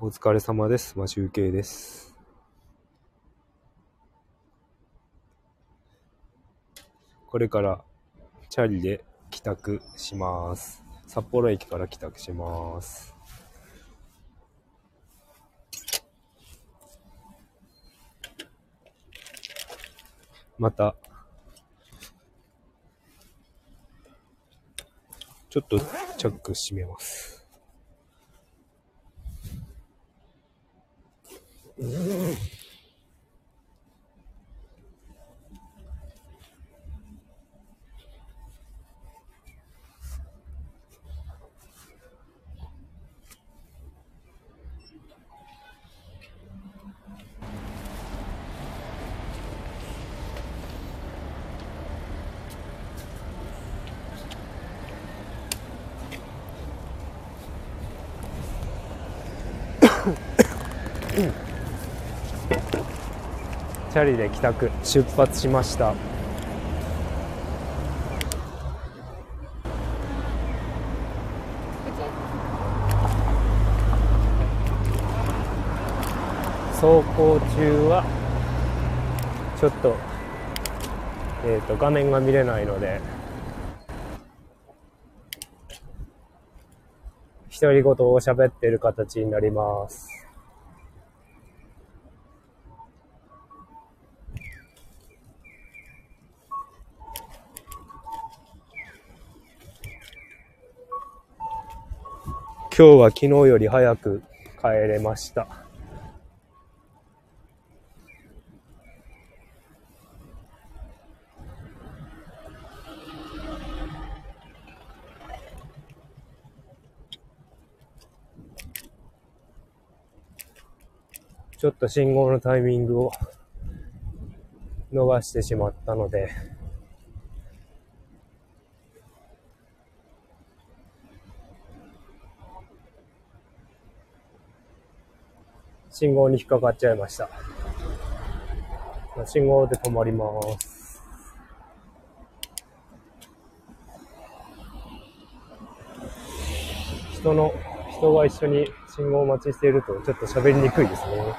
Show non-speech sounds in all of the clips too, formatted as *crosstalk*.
お疲れ様です。マシュウケイです。これからチャリで帰宅します。札幌駅から帰宅します。また、ちょっとチャック閉めます。Mm. チャリで帰宅、出発しました。走行中は、ちょっと、えっ、と、画面が見れないので、独り言を喋っている形になります。今日は昨日より早く帰れました。ちょっと信号のタイミングを逃してしまったので、信号に引っかかっちゃいました。信号で止まります。人の、人が一緒に信号待ちしているとちょっと喋りにくいですね。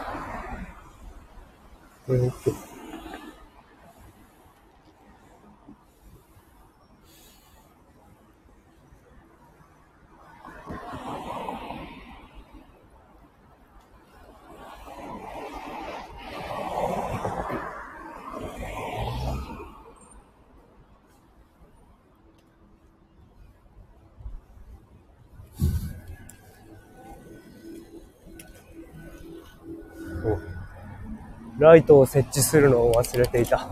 うんライトを設置するのを忘れていた。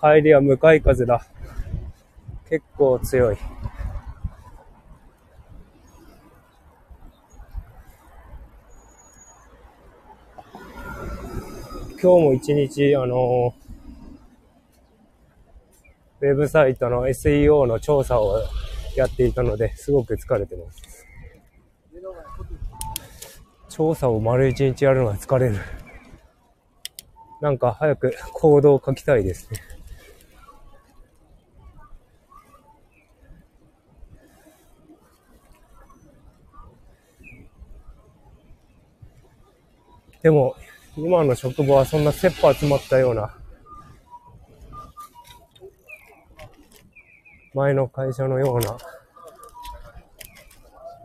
帰りは向かい風だ。結構強い。今日も一日、あのウェブサイトの SEO の調査をやっていたので、すごく疲れてます。調査を丸一日やるのは疲れる。なんか早く行動を書きたいですね。でも、今の職場はそんな切羽詰まったような、前の会社のような、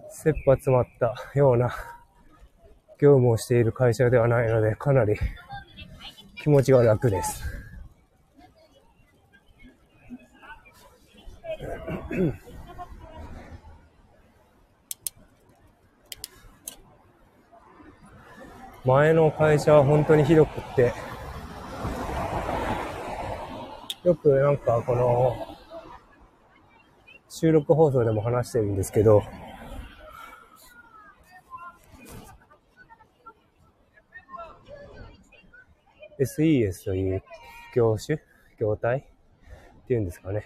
切羽詰まったような。業務をしている会社ではないので、かなり気持ちが楽です。前の会社は本当にひどくって、よくなんかこの、収録放送でも話してるんですけど、SES という業種業態っていうんですかね。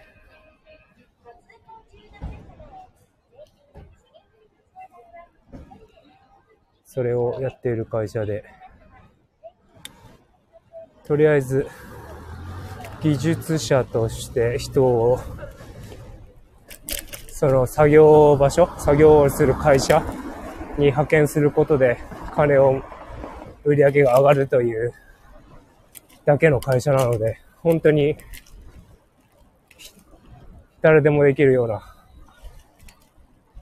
それをやっている会社で、とりあえず、技術者として人を、その作業場所、作業をする会社に派遣することで、金を、売り上げが上がるというだけの会社なので、本当に誰でもできるような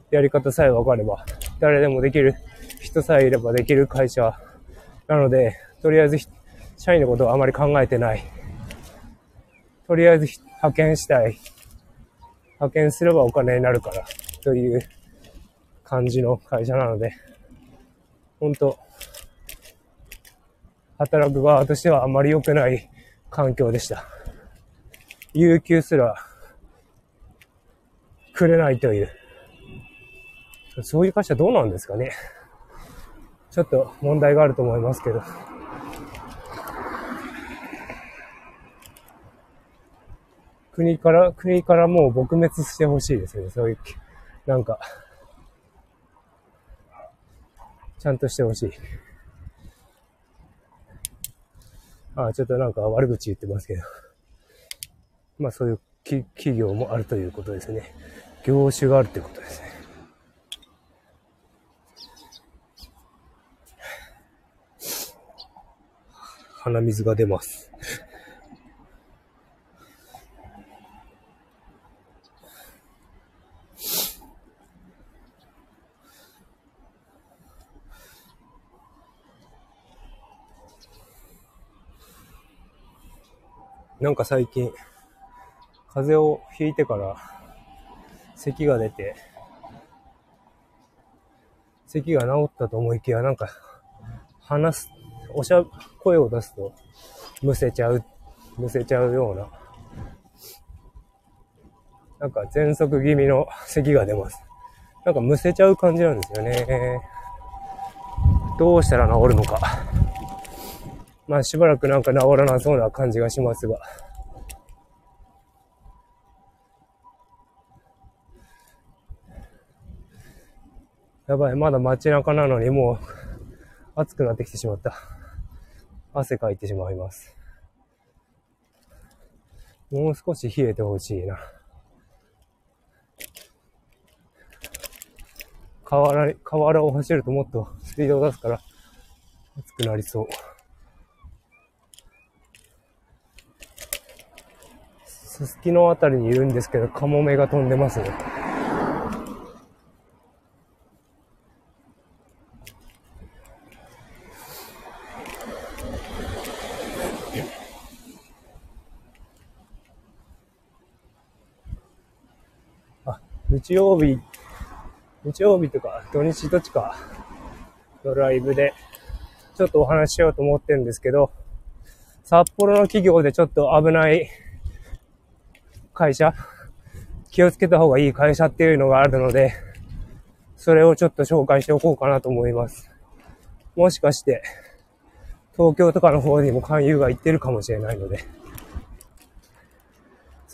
やり方さえ分かれば、誰でもできる人さえいればできる会社なので、とりあえず社員のことはあまり考えてない。とりあえず派遣したい。派遣すればお金になるからという感じの会社なので、本当働く側としてはあまり良くない環境でした。有給すらくれないという。そういう会社どうなんですかね。ちょっと問題があると思いますけど。国から、国からもう撲滅してほしいですね。そういう、なんか、ちゃんとしてほしい。ああ、ちょっとなんか悪口言ってますけど。まあそういう企業もあるということですね。業種があるということですね。鼻水が出ます。なんか最近、風邪をひいてから咳が出て、咳が治ったと思いきや、なんか、話す、おしゃ、声を出すと、むせちゃう、むせちゃうような、なんか喘息気味の咳が出ます。なんかむせちゃう感じなんですよね。どうしたら治るのか。まあしばらくなんか治らなそうな感じがしますが。やばい、まだ街中なのにもう暑くなってきてしまった。汗かいてしまいます。もう少し冷えてほしいな。河原、河原を走るともっとスピードを出すから暑くなりそう。すすきのあたりにいるんですけど、カモメが飛んでますね。日曜日、日曜日とか土日どっちかのライブでちょっとお話ししようと思ってるんですけど、札幌の企業でちょっと危ない会社、気をつけた方がいい会社っていうのがあるので、それをちょっと紹介しておこうかなと思います。もしかして、東京とかの方にも勧誘が行ってるかもしれないので、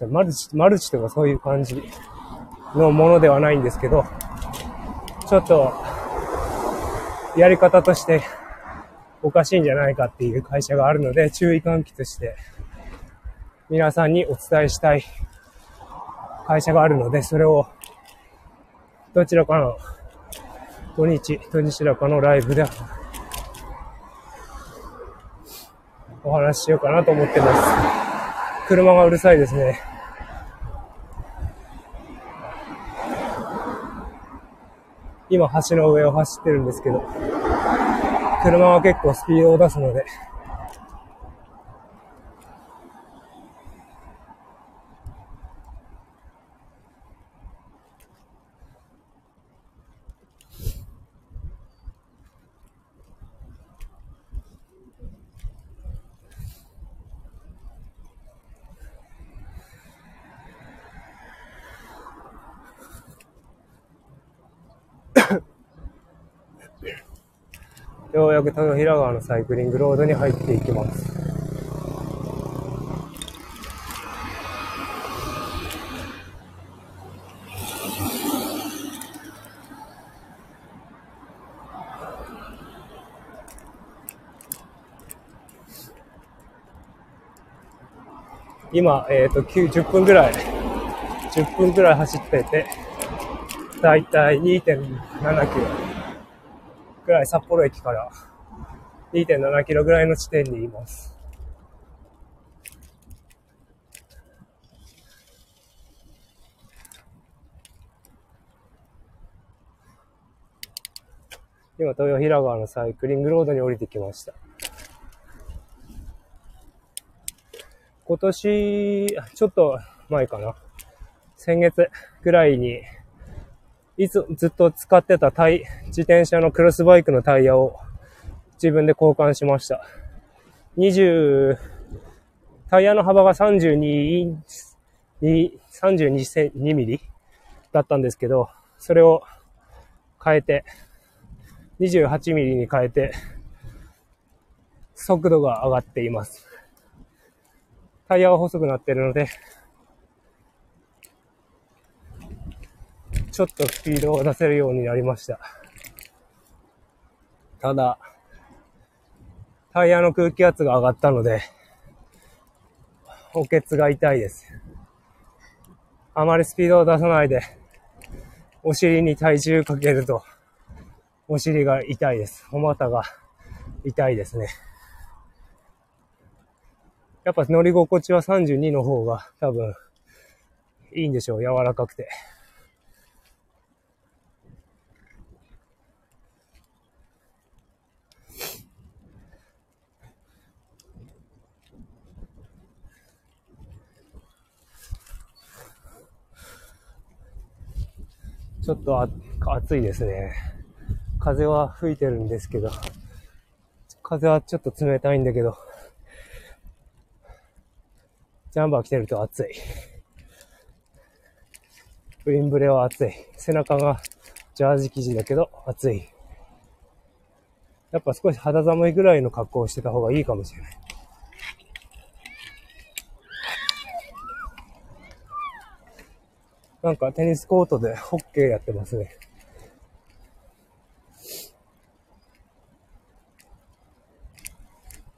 マルチ、マルチとかそういう感じのものではないんですけど、ちょっと、やり方としておかしいんじゃないかっていう会社があるので、注意喚起として皆さんにお伝えしたい会社があるので、それをどちらかの土日、土日らかのライブでお話ししようかなと思ってます。車がうるさいですね。今橋の上を走ってるんですけど、車は結構スピードを出すので、ようやく豊平川のサイクリングロードに入っていきます。今、えっ、ー、と、10分ぐらい、10分ぐらい走ってて、大体たい2.7キロ。ぐらい札幌駅から2.7キロぐらいの地点にいます。今、豊平川のサイクリングロードに降りてきました。今年、ちょっと前かな。先月ぐらいに、いつずっと使ってたタイ、自転車のクロスバイクのタイヤを自分で交換しました。20、タイヤの幅が32、32セ2ミリだったんですけど、それを変えて、28ミリに変えて、速度が上がっています。タイヤは細くなってるので、ちょっとスピードを出せるようになりました。ただ、タイヤの空気圧が上がったので、補欠が痛いです。あまりスピードを出さないで、お尻に体重かけると、お尻が痛いです。お股が痛いですね。やっぱ乗り心地は32の方が多分いいんでしょう。柔らかくて。ちょっと暑いですね。風は吹いてるんですけど、風はちょっと冷たいんだけど、ジャンバー着てると暑い。ウィンブレは暑い。背中がジャージ生地だけど暑い。やっぱ少し肌寒いぐらいの格好をしてた方がいいかもしれない。なんかテニスコートでホッケーやってますね。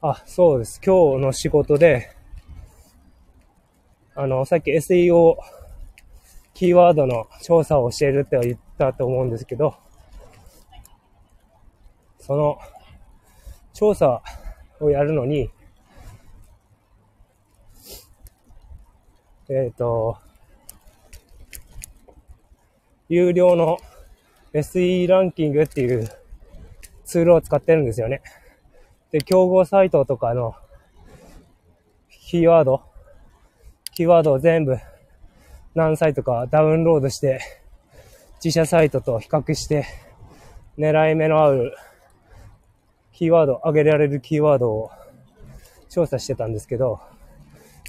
あ、そうです。今日の仕事で、あの、さっき SEO キーワードの調査を教えるって言ったと思うんですけど、その調査をやるのに、えっ、ー、と、有料の SE ランキングっていうツールを使ってるんですよね。で、競合サイトとかのキーワード、キーワードを全部何サイトかダウンロードして、自社サイトと比較して、狙い目の合うキーワード、上げられるキーワードを調査してたんですけど、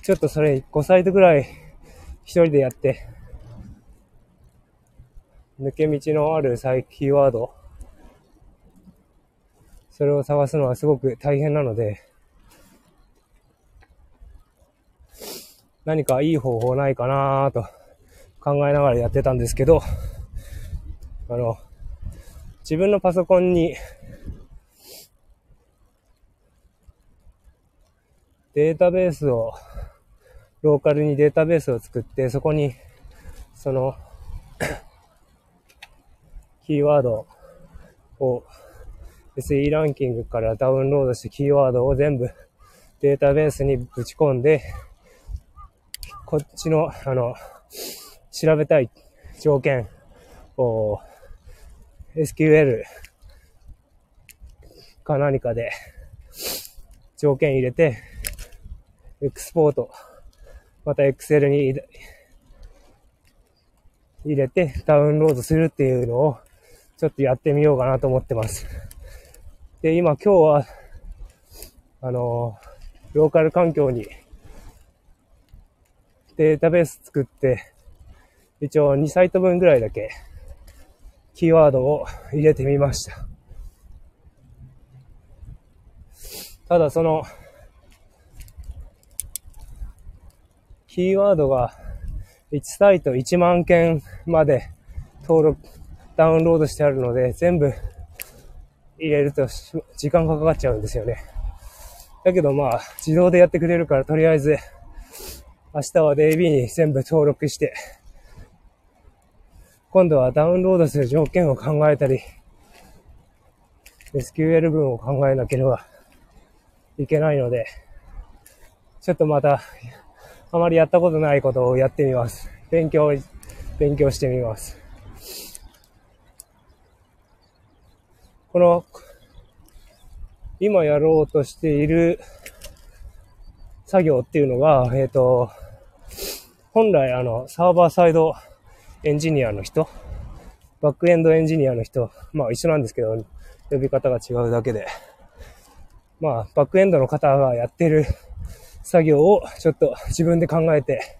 ちょっとそれ5サイトぐらい一人でやって、抜け道のある再キーワード。それを探すのはすごく大変なので、何かいい方法ないかなと考えながらやってたんですけど、あの、自分のパソコンにデータベースを、ローカルにデータベースを作って、そこに、そのキーワードを SE ランキングからダウンロードしてキーワードを全部データベースにぶち込んで、こっちの、あの、調べたい条件を SQL か何かで条件入れて、エクスポート、また Excel に入れてダウンロードするっていうのをちょっとやってみようかなと思ってます。で、今今日は、あの、ローカル環境にデータベース作って、一応2サイト分ぐらいだけキーワードを入れてみました。ただその、キーワードが1サイト1万件まで登録、ダウンロードしてあるので、全部入れると時間がかかっちゃうんですよね。だけどまあ、自動でやってくれるから、とりあえず明日は DB に全部登録して、今度はダウンロードする条件を考えたり、SQL 文を考えなければいけないので、ちょっとまた、あまりやったことないことをやってみます。勉強、勉強してみます。この、今やろうとしている作業っていうのが、えっ、ー、と、本来あの、サーバーサイドエンジニアの人、バックエンドエンジニアの人、まあ一緒なんですけど、呼び方が違うだけで、まあ、バックエンドの方がやってる作業をちょっと自分で考えて、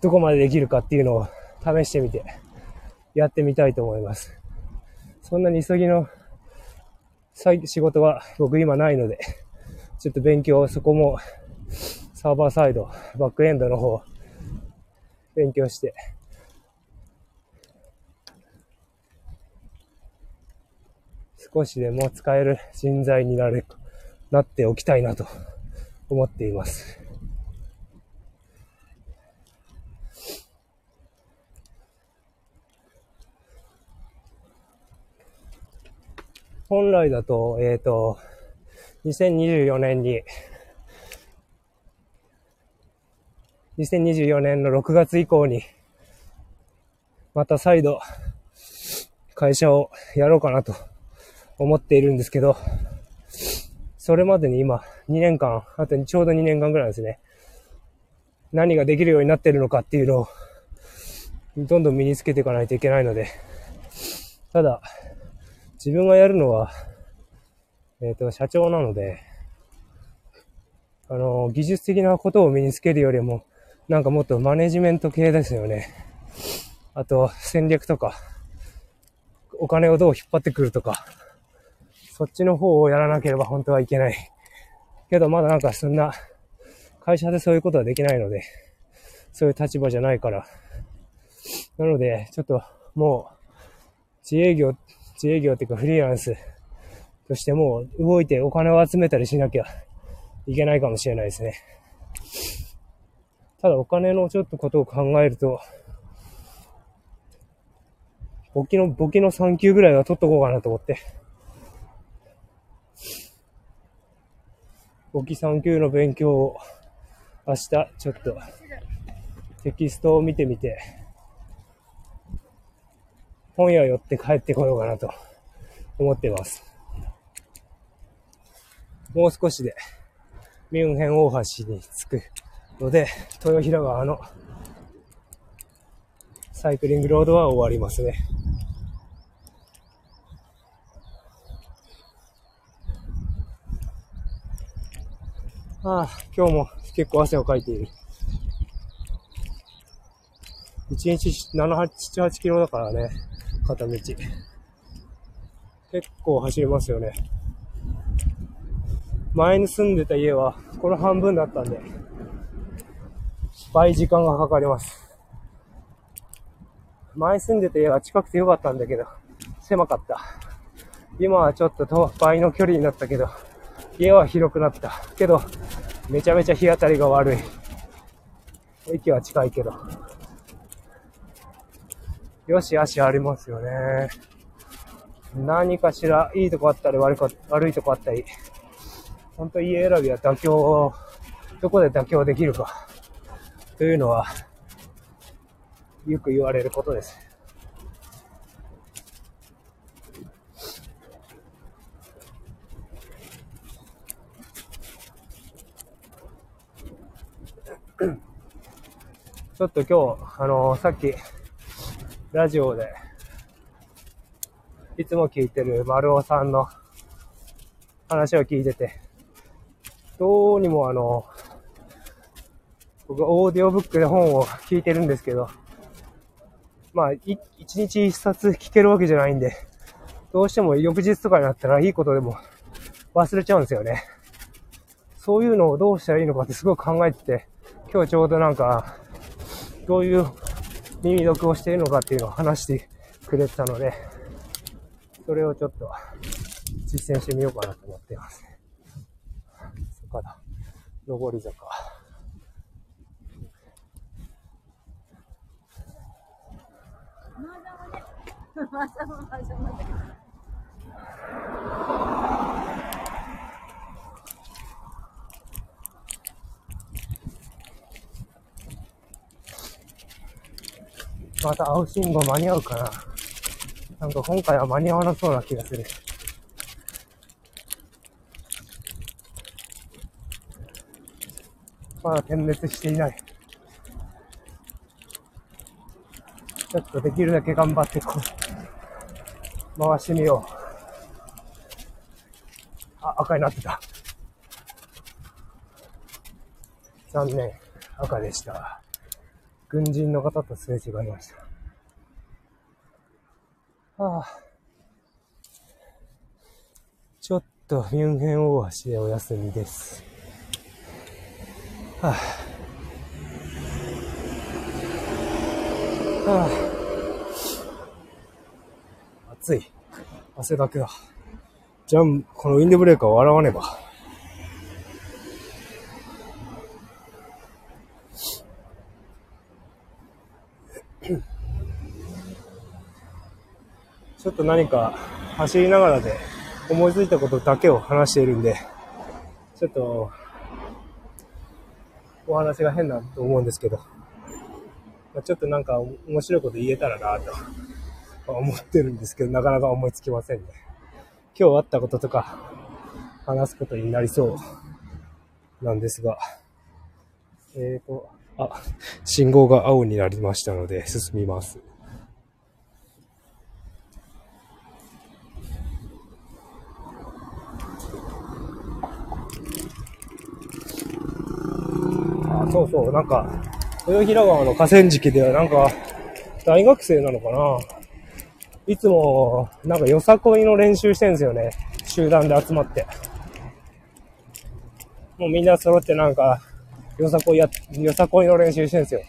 どこまでできるかっていうのを試してみて、やってみたいと思います。そんなに急ぎの仕事は僕今ないので、ちょっと勉強、そこもサーバーサイド、バックエンドの方、勉強して、少しでも使える人材になれ、なっておきたいなと思っています。本来だと、えっ、ー、と、2024年に、2024年の6月以降に、また再度、会社をやろうかなと思っているんですけど、それまでに今、2年間、あとにちょうど2年間ぐらいですね。何ができるようになってるのかっていうのを、どんどん身につけていかないといけないので、ただ、自分がやるのは、えっ、ー、と、社長なので、あの、技術的なことを身につけるよりも、なんかもっとマネジメント系ですよね。あと、戦略とか、お金をどう引っ張ってくるとか、そっちの方をやらなければ本当はいけない。けどまだなんかそんな、会社でそういうことはできないので、そういう立場じゃないから。なので、ちょっともう、自営業、自営業っていうかフリーランスとしてもう動いてお金を集めたりしなきゃいけないかもしれないですね。ただお金のちょっとことを考えると、簿記の、簿記の3級ぐらいは取っとこうかなと思って。簿記3級の勉強を明日ちょっとテキストを見てみて、本屋寄って帰ってこようかなと思ってます。もう少しでミュンヘン大橋に着くので、豊平川のサイクリングロードは終わりますね。ああ、今日も結構汗をかいている。1日7、8、8キロだからね、片道。結構走りますよね。前に住んでた家は、この半分だったんで、倍時間がかかります。前住んでた家は近くてよかったんだけど、狭かった。今はちょっと倍の距離になったけど、家は広くなった。けど、めちゃめちゃ日当たりが悪い。駅は近いけど。よし足ありますよね。何かしらいいとこあったり悪か悪いとこあったり。ほんと家選びは妥協、どこで妥協できるか。というのは、よく言われることです。ちょっと今日、あのー、さっき、ラジオで、いつも聞いてる丸尾さんの話を聞いてて、どうにもあの、僕はオーディオブックで本を聞いてるんですけど、まあ、一日一冊聞けるわけじゃないんで、どうしても翌日とかになったらいいことでも忘れちゃうんですよね。そういうのをどうしたらいいのかってすごく考えてて、今日ちょうどなんか、どういう耳読をしているのかっていうのを話してくれてたので、それをちょっと実践してみようかなと思っています。坂だ。上り坂。まだまだまだ *laughs* まだ。また青信号間に合うかな。なんか今回は間に合わなそうな気がする。まだ点滅していない。ちょっとできるだけ頑張ってこう、回してみよう。あ、赤になってた。残念。赤でした。軍人の方とすれ違いました。はあ、ちょっとミュンヘン大橋でお休みです。はあ、はあ、暑い。汗だくだ。じゃあ、このウィンドブレーカーを洗わねば。ちょっと何か走りながらで思いついたことだけを話しているんで、ちょっとお話が変だと思うんですけど、まちょっとなんか面白いこと言えたらなと思ってるんですけど、なかなか思いつきませんね。今日あったこととか話すことになりそうなんですが、えーと、あ、信号が青になりましたので進みます。そうそう、なんか、豊平川の河川敷ではなんか、大学生なのかないつも、なんかよさこいの練習してんですよね。集団で集まって。もうみんな揃ってなんか、よさこいや、よさこいの練習してんですよ。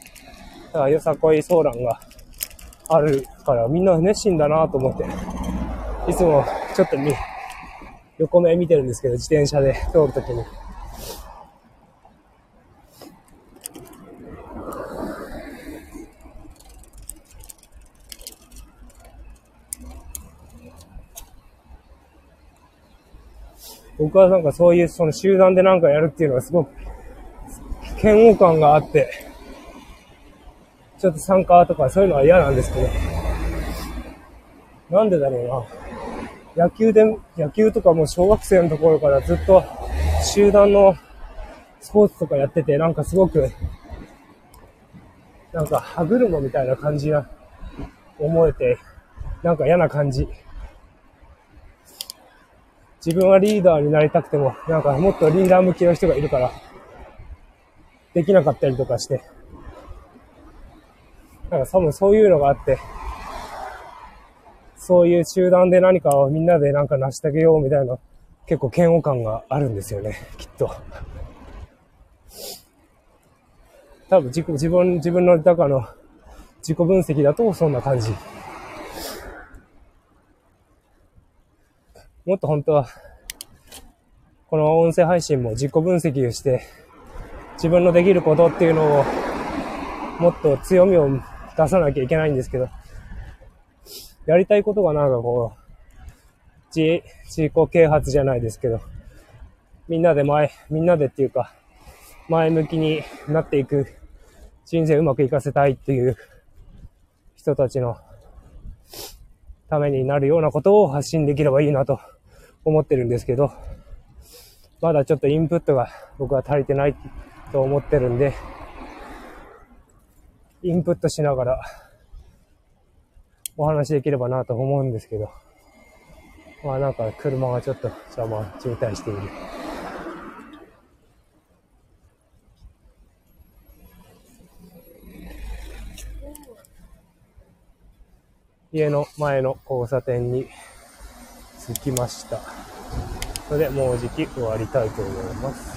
だからよさこいソーランがあるから、みんな熱心だなと思って。いつもちょっとみ、横目見てるんですけど、自転車で通るときに。僕はなんかそういうその集団でなんかやるっていうのがすごく嫌悪感があって、ちょっと参加とかそういうのは嫌なんですけど、なんでだろうな。野球で、野球とかも小学生のところからずっと集団のスポーツとかやってて、なんかすごく、なんか歯車みたいな感じが思えて、なんか嫌な感じ。自分はリーダーになりたくても、なんかもっとリーダー向きの人がいるから、できなかったりとかして、なんか多分そういうのがあって、そういう集団で何かをみんなでなんか成し遂げようみたいな、結構嫌悪感があるんですよね、きっと。多分自己自分、自分の中の自己分析だとそんな感じ。もっと本当は、この音声配信も自己分析をして、自分のできることっていうのを、もっと強みを出さなきゃいけないんですけど、やりたいことがなんかこう、自、自己啓発じゃないですけど、みんなで前、みんなでっていうか、前向きになっていく、人生うまくいかせたいっていう人たちのためになるようなことを発信できればいいなと。思ってるんですけど、まだちょっとインプットが僕は足りてないと思ってるんで、インプットしながらお話できればなと思うんですけど、まあなんか車がちょっと邪魔、渋滞している。家の前の交差点に着きました。それでもうじき終わりたいと思います。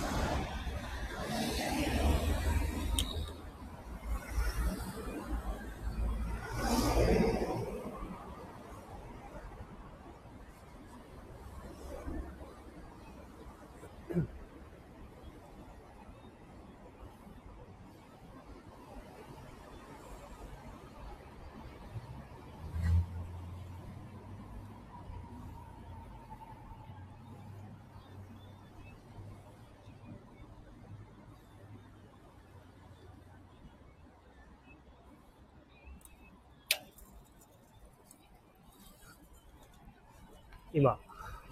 今、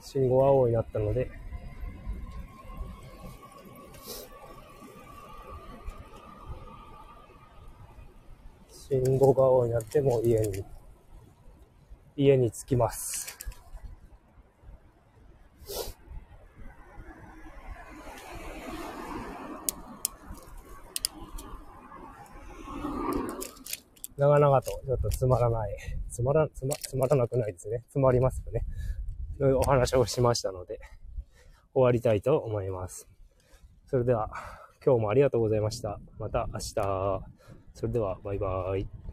信号青になったので、信号が青になっても家に、家に着きます。長々とちょっとつまらない、つまら、つま、つまらなくないですね。つまりますよね。お話をしましたので、終わりたいと思います。それでは、今日もありがとうございました。また明日。それでは、バイバーイ。